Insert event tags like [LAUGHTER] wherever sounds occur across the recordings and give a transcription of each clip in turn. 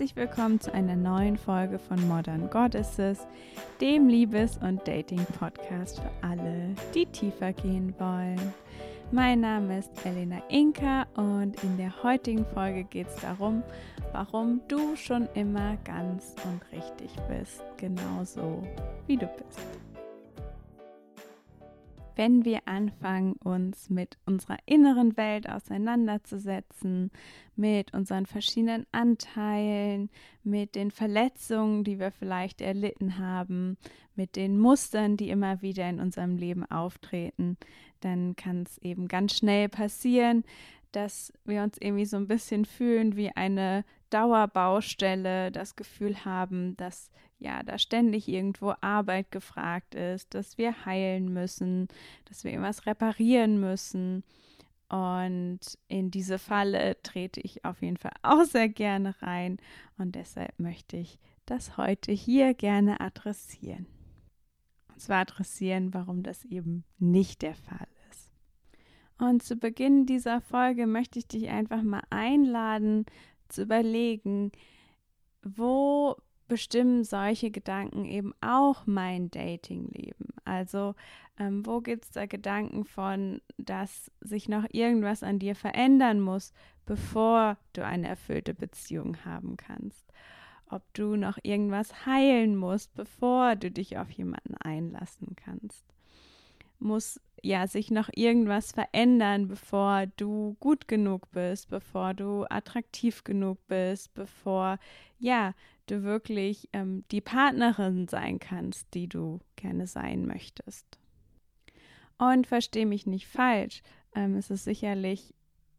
Herzlich willkommen zu einer neuen Folge von Modern Goddesses, dem Liebes- und Dating-Podcast für alle, die tiefer gehen wollen. Mein Name ist Elena Inka und in der heutigen Folge geht es darum, warum du schon immer ganz und richtig bist, genauso wie du bist. Wenn wir anfangen, uns mit unserer inneren Welt auseinanderzusetzen, mit unseren verschiedenen Anteilen, mit den Verletzungen, die wir vielleicht erlitten haben, mit den Mustern, die immer wieder in unserem Leben auftreten, dann kann es eben ganz schnell passieren, dass wir uns irgendwie so ein bisschen fühlen wie eine Dauerbaustelle, das Gefühl haben, dass ja da ständig irgendwo Arbeit gefragt ist, dass wir heilen müssen, dass wir irgendwas reparieren müssen. Und in diese Falle trete ich auf jeden Fall auch sehr gerne rein und deshalb möchte ich das heute hier gerne adressieren. Und zwar adressieren, warum das eben nicht der Fall ist. Und zu Beginn dieser Folge möchte ich dich einfach mal einladen, zu überlegen, wo bestimmen solche Gedanken eben auch mein Datingleben. Also ähm, wo gibt es da Gedanken von, dass sich noch irgendwas an dir verändern muss, bevor du eine erfüllte Beziehung haben kannst? Ob du noch irgendwas heilen musst, bevor du dich auf jemanden einlassen kannst? Muss ja sich noch irgendwas verändern, bevor du gut genug bist, bevor du attraktiv genug bist, bevor ja du wirklich ähm, die Partnerin sein kannst, die du gerne sein möchtest. Und verstehe mich nicht falsch, ähm, es ist sicherlich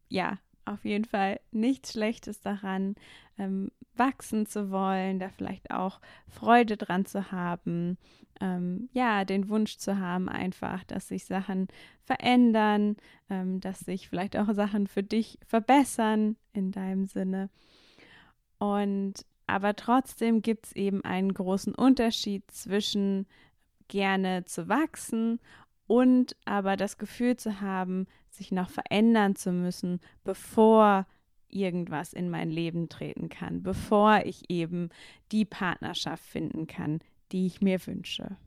ja auf jeden Fall nichts Schlechtes daran, ähm, wachsen zu wollen, da vielleicht auch Freude dran zu haben, ähm, ja, den Wunsch zu haben, einfach, dass sich Sachen verändern, ähm, dass sich vielleicht auch Sachen für dich verbessern in deinem Sinne. Und aber trotzdem gibt es eben einen großen Unterschied zwischen gerne zu wachsen und aber das Gefühl zu haben, sich noch verändern zu müssen, bevor irgendwas in mein Leben treten kann, bevor ich eben die Partnerschaft finden kann, die ich mir wünsche.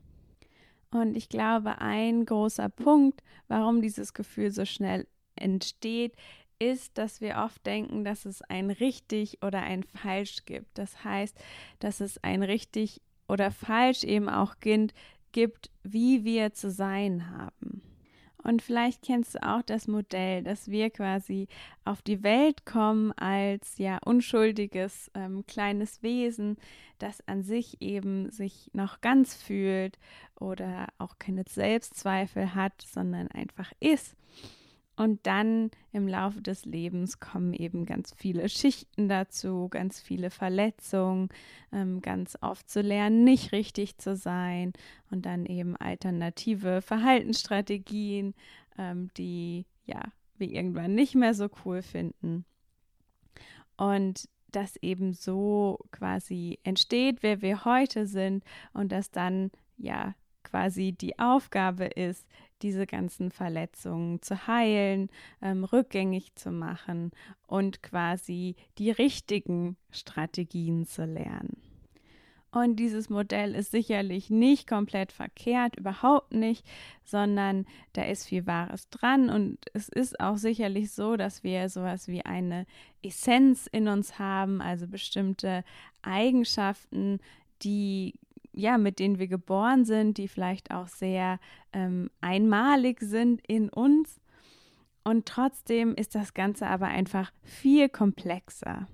Und ich glaube, ein großer Punkt, warum dieses Gefühl so schnell entsteht, ist, dass wir oft denken, dass es ein richtig oder ein falsch gibt. Das heißt, dass es ein richtig oder falsch eben auch gibt, wie wir zu sein haben. Und vielleicht kennst du auch das Modell, dass wir quasi auf die Welt kommen als ja unschuldiges ähm, kleines Wesen, das an sich eben sich noch ganz fühlt oder auch keine Selbstzweifel hat, sondern einfach ist. Und dann im Laufe des Lebens kommen eben ganz viele Schichten dazu, ganz viele Verletzungen, ähm, ganz oft zu lernen, nicht richtig zu sein und dann eben alternative Verhaltensstrategien, ähm, die ja wir irgendwann nicht mehr so cool finden. Und das eben so quasi entsteht, wer wir heute sind und dass dann ja quasi die Aufgabe ist, diese ganzen Verletzungen zu heilen, ähm, rückgängig zu machen und quasi die richtigen Strategien zu lernen. Und dieses Modell ist sicherlich nicht komplett verkehrt, überhaupt nicht, sondern da ist viel Wahres dran. Und es ist auch sicherlich so, dass wir sowas wie eine Essenz in uns haben, also bestimmte Eigenschaften, die ja, mit denen wir geboren sind, die vielleicht auch sehr ähm, einmalig sind in uns. Und trotzdem ist das Ganze aber einfach viel komplexer.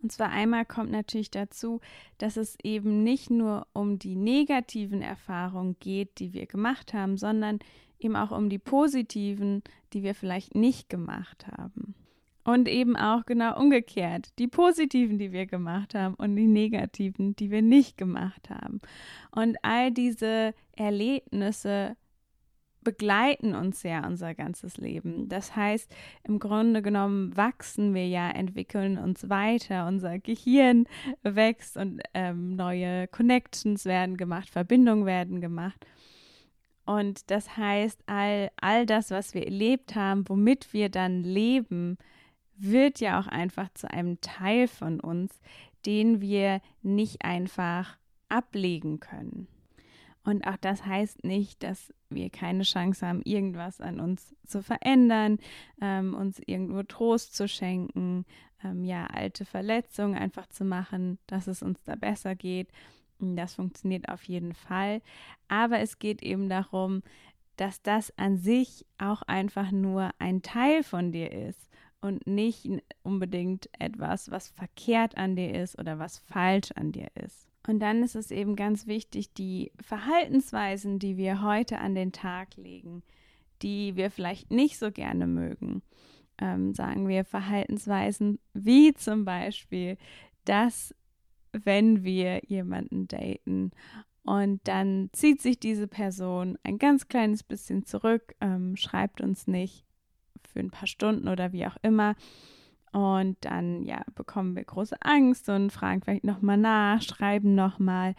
Und zwar einmal kommt natürlich dazu, dass es eben nicht nur um die negativen Erfahrungen geht, die wir gemacht haben, sondern eben auch um die positiven, die wir vielleicht nicht gemacht haben. Und eben auch genau umgekehrt, die positiven, die wir gemacht haben und die negativen, die wir nicht gemacht haben. Und all diese Erlebnisse begleiten uns ja unser ganzes Leben. Das heißt, im Grunde genommen wachsen wir ja, entwickeln uns weiter, unser Gehirn wächst und ähm, neue Connections werden gemacht, Verbindungen werden gemacht. Und das heißt, all, all das, was wir erlebt haben, womit wir dann leben, wird ja auch einfach zu einem Teil von uns, den wir nicht einfach ablegen können. Und auch das heißt nicht, dass wir keine Chance haben, irgendwas an uns zu verändern, ähm, uns irgendwo Trost zu schenken, ähm, ja, alte Verletzungen einfach zu machen, dass es uns da besser geht. Das funktioniert auf jeden Fall. Aber es geht eben darum, dass das an sich auch einfach nur ein Teil von dir ist und nicht unbedingt etwas, was verkehrt an dir ist oder was falsch an dir ist. Und dann ist es eben ganz wichtig, die Verhaltensweisen, die wir heute an den Tag legen, die wir vielleicht nicht so gerne mögen, ähm, sagen wir Verhaltensweisen wie zum Beispiel, dass wenn wir jemanden daten und dann zieht sich diese Person ein ganz kleines bisschen zurück, ähm, schreibt uns nicht für ein paar Stunden oder wie auch immer, und dann, ja, bekommen wir große Angst und fragen vielleicht nochmal nach, schreiben nochmal.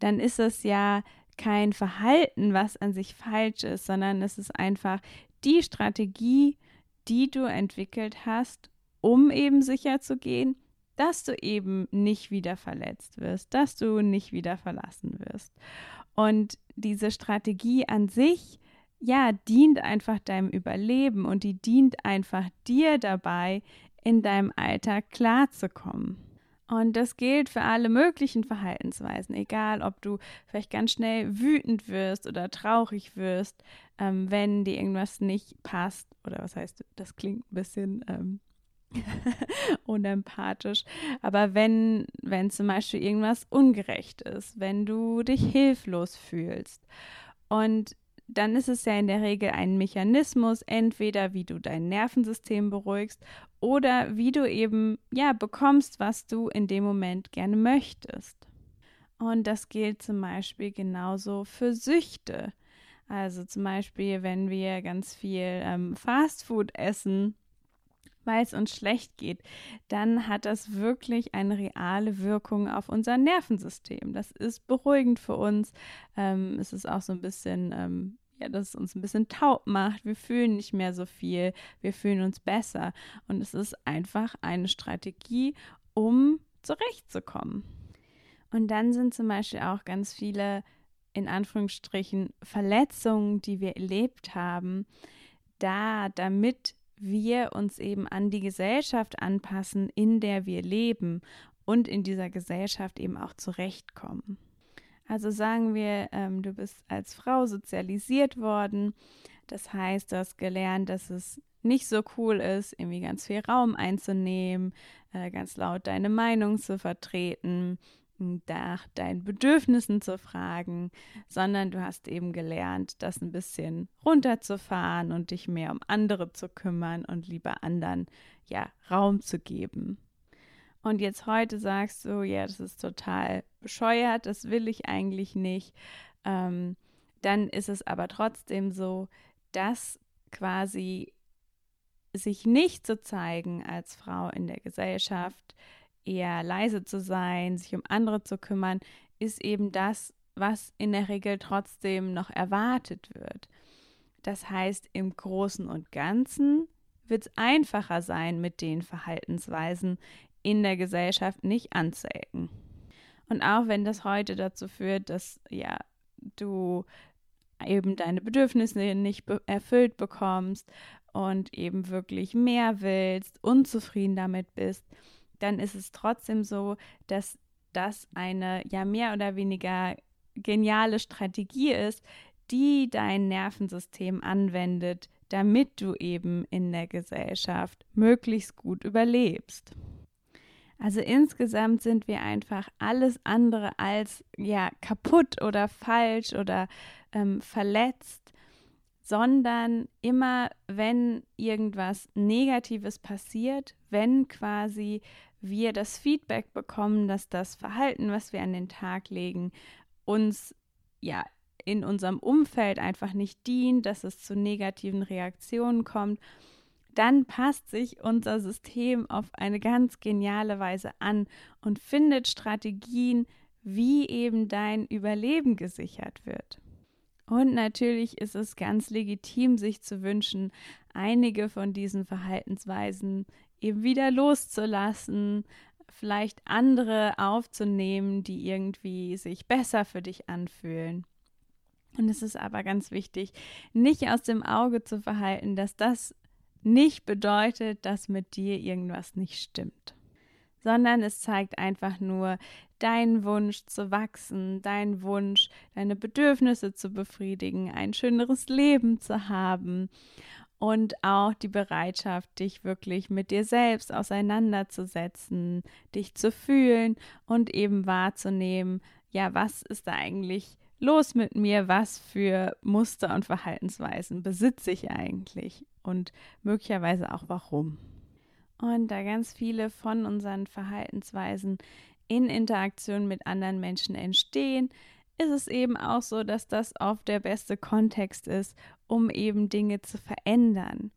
Dann ist es ja kein Verhalten, was an sich falsch ist, sondern es ist einfach die Strategie, die du entwickelt hast, um eben sicher zu gehen, dass du eben nicht wieder verletzt wirst, dass du nicht wieder verlassen wirst. Und diese Strategie an sich, ja, dient einfach deinem Überleben und die dient einfach dir dabei, in deinem Alltag klarzukommen. Und das gilt für alle möglichen Verhaltensweisen, egal ob du vielleicht ganz schnell wütend wirst oder traurig wirst, ähm, wenn dir irgendwas nicht passt. Oder was heißt, das klingt ein bisschen ähm, [LAUGHS] unempathisch. Aber wenn, wenn zum Beispiel irgendwas ungerecht ist, wenn du dich hilflos fühlst und dann ist es ja in der Regel ein Mechanismus, entweder wie du dein Nervensystem beruhigst oder wie du eben ja bekommst, was du in dem Moment gerne möchtest. Und das gilt zum Beispiel genauso für Süchte. Also zum Beispiel, wenn wir ganz viel ähm, Fastfood essen, weil es uns schlecht geht, dann hat das wirklich eine reale Wirkung auf unser Nervensystem. Das ist beruhigend für uns. Ähm, es ist auch so ein bisschen, ähm, ja, dass es uns ein bisschen taub macht. Wir fühlen nicht mehr so viel. Wir fühlen uns besser. Und es ist einfach eine Strategie, um zurechtzukommen. Und dann sind zum Beispiel auch ganz viele, in Anführungsstrichen, Verletzungen, die wir erlebt haben, da, damit wir uns eben an die Gesellschaft anpassen, in der wir leben und in dieser Gesellschaft eben auch zurechtkommen. Also sagen wir, ähm, du bist als Frau sozialisiert worden. Das heißt, du hast gelernt, dass es nicht so cool ist, irgendwie ganz viel Raum einzunehmen, äh, ganz laut deine Meinung zu vertreten, nach deinen Bedürfnissen zu fragen, sondern du hast eben gelernt, das ein bisschen runterzufahren und dich mehr um andere zu kümmern und lieber anderen ja Raum zu geben. Und jetzt heute sagst du, ja, das ist total bescheuert, das will ich eigentlich nicht. Ähm, dann ist es aber trotzdem so, dass quasi sich nicht zu zeigen als Frau in der Gesellschaft, eher leise zu sein, sich um andere zu kümmern, ist eben das, was in der Regel trotzdem noch erwartet wird. Das heißt, im Großen und Ganzen wird es einfacher sein, mit den Verhaltensweisen in der Gesellschaft nicht anzuecken. Und auch wenn das heute dazu führt, dass ja du eben deine Bedürfnisse nicht be erfüllt bekommst und eben wirklich mehr willst, unzufrieden damit bist, dann ist es trotzdem so, dass das eine ja mehr oder weniger geniale Strategie ist, die dein Nervensystem anwendet, damit du eben in der Gesellschaft möglichst gut überlebst. Also insgesamt sind wir einfach alles andere als ja kaputt oder falsch oder ähm, verletzt, sondern immer wenn irgendwas Negatives passiert, wenn quasi wir das Feedback bekommen, dass das Verhalten, was wir an den Tag legen, uns ja in unserem Umfeld einfach nicht dient, dass es zu negativen Reaktionen kommt, dann passt sich unser System auf eine ganz geniale Weise an und findet Strategien, wie eben dein Überleben gesichert wird. Und natürlich ist es ganz legitim, sich zu wünschen, einige von diesen Verhaltensweisen eben wieder loszulassen, vielleicht andere aufzunehmen, die irgendwie sich besser für dich anfühlen. Und es ist aber ganz wichtig, nicht aus dem Auge zu verhalten, dass das nicht bedeutet, dass mit dir irgendwas nicht stimmt, sondern es zeigt einfach nur deinen Wunsch zu wachsen, deinen Wunsch, deine Bedürfnisse zu befriedigen, ein schöneres Leben zu haben und auch die Bereitschaft, dich wirklich mit dir selbst auseinanderzusetzen, dich zu fühlen und eben wahrzunehmen, ja, was ist da eigentlich los mit mir, was für Muster und Verhaltensweisen besitze ich eigentlich und möglicherweise auch warum. Und da ganz viele von unseren Verhaltensweisen in Interaktion mit anderen Menschen entstehen, ist es eben auch so, dass das oft der beste Kontext ist, um eben Dinge zu verändern.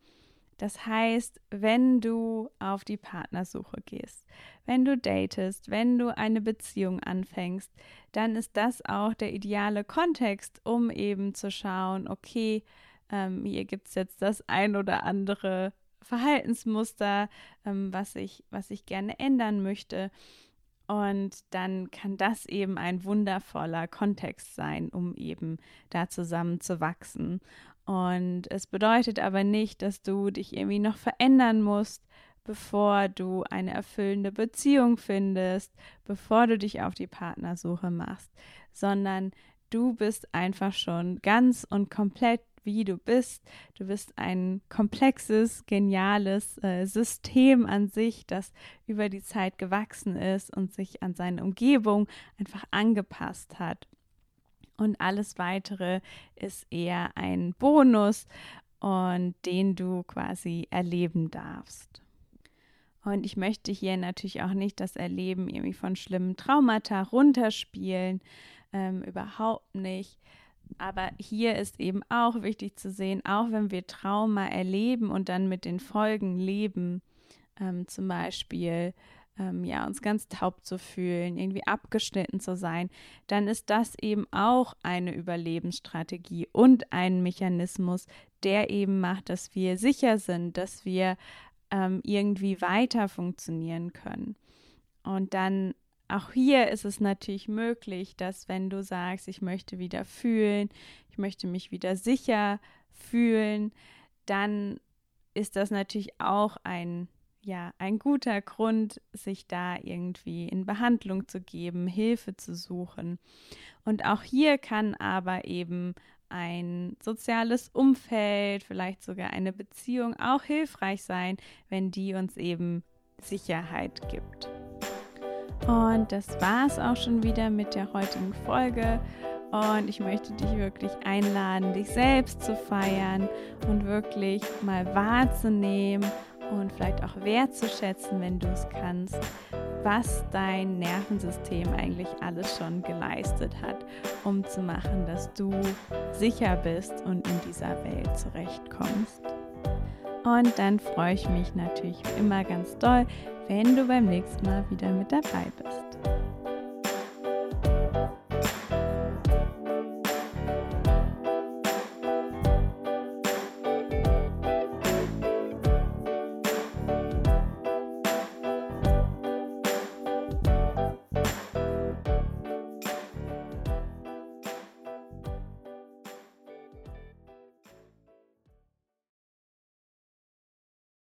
Das heißt, wenn du auf die Partnersuche gehst, wenn du datest, wenn du eine Beziehung anfängst, dann ist das auch der ideale Kontext, um eben zu schauen, okay, ähm, hier gibt es jetzt das ein oder andere Verhaltensmuster, ähm, was, ich, was ich gerne ändern möchte. Und dann kann das eben ein wundervoller Kontext sein, um eben da zusammen zu wachsen. Und es bedeutet aber nicht, dass du dich irgendwie noch verändern musst, bevor du eine erfüllende Beziehung findest, bevor du dich auf die Partnersuche machst, sondern du bist einfach schon ganz und komplett wie du bist. Du bist ein komplexes, geniales äh, System an sich, das über die Zeit gewachsen ist und sich an seine Umgebung einfach angepasst hat. Und alles weitere ist eher ein Bonus und den du quasi erleben darfst. Und ich möchte hier natürlich auch nicht das Erleben irgendwie von schlimmen Traumata runterspielen, ähm, überhaupt nicht, aber hier ist eben auch wichtig zu sehen, auch wenn wir Trauma erleben und dann mit den Folgen leben, ähm, zum Beispiel ähm, ja, uns ganz taub zu fühlen, irgendwie abgeschnitten zu sein, dann ist das eben auch eine Überlebensstrategie und ein Mechanismus, der eben macht, dass wir sicher sind, dass wir ähm, irgendwie weiter funktionieren können. Und dann auch hier ist es natürlich möglich, dass wenn du sagst, ich möchte wieder fühlen, ich möchte mich wieder sicher fühlen, dann ist das natürlich auch ein ja, ein guter Grund, sich da irgendwie in Behandlung zu geben, Hilfe zu suchen. Und auch hier kann aber eben ein soziales Umfeld, vielleicht sogar eine Beziehung auch hilfreich sein, wenn die uns eben Sicherheit gibt. Und das war es auch schon wieder mit der heutigen Folge. Und ich möchte dich wirklich einladen, dich selbst zu feiern und wirklich mal wahrzunehmen und vielleicht auch wertzuschätzen, wenn du es kannst, was dein Nervensystem eigentlich alles schon geleistet hat, um zu machen, dass du sicher bist und in dieser Welt zurechtkommst. Und dann freue ich mich natürlich immer ganz doll, wenn du beim nächsten Mal wieder mit dabei bist.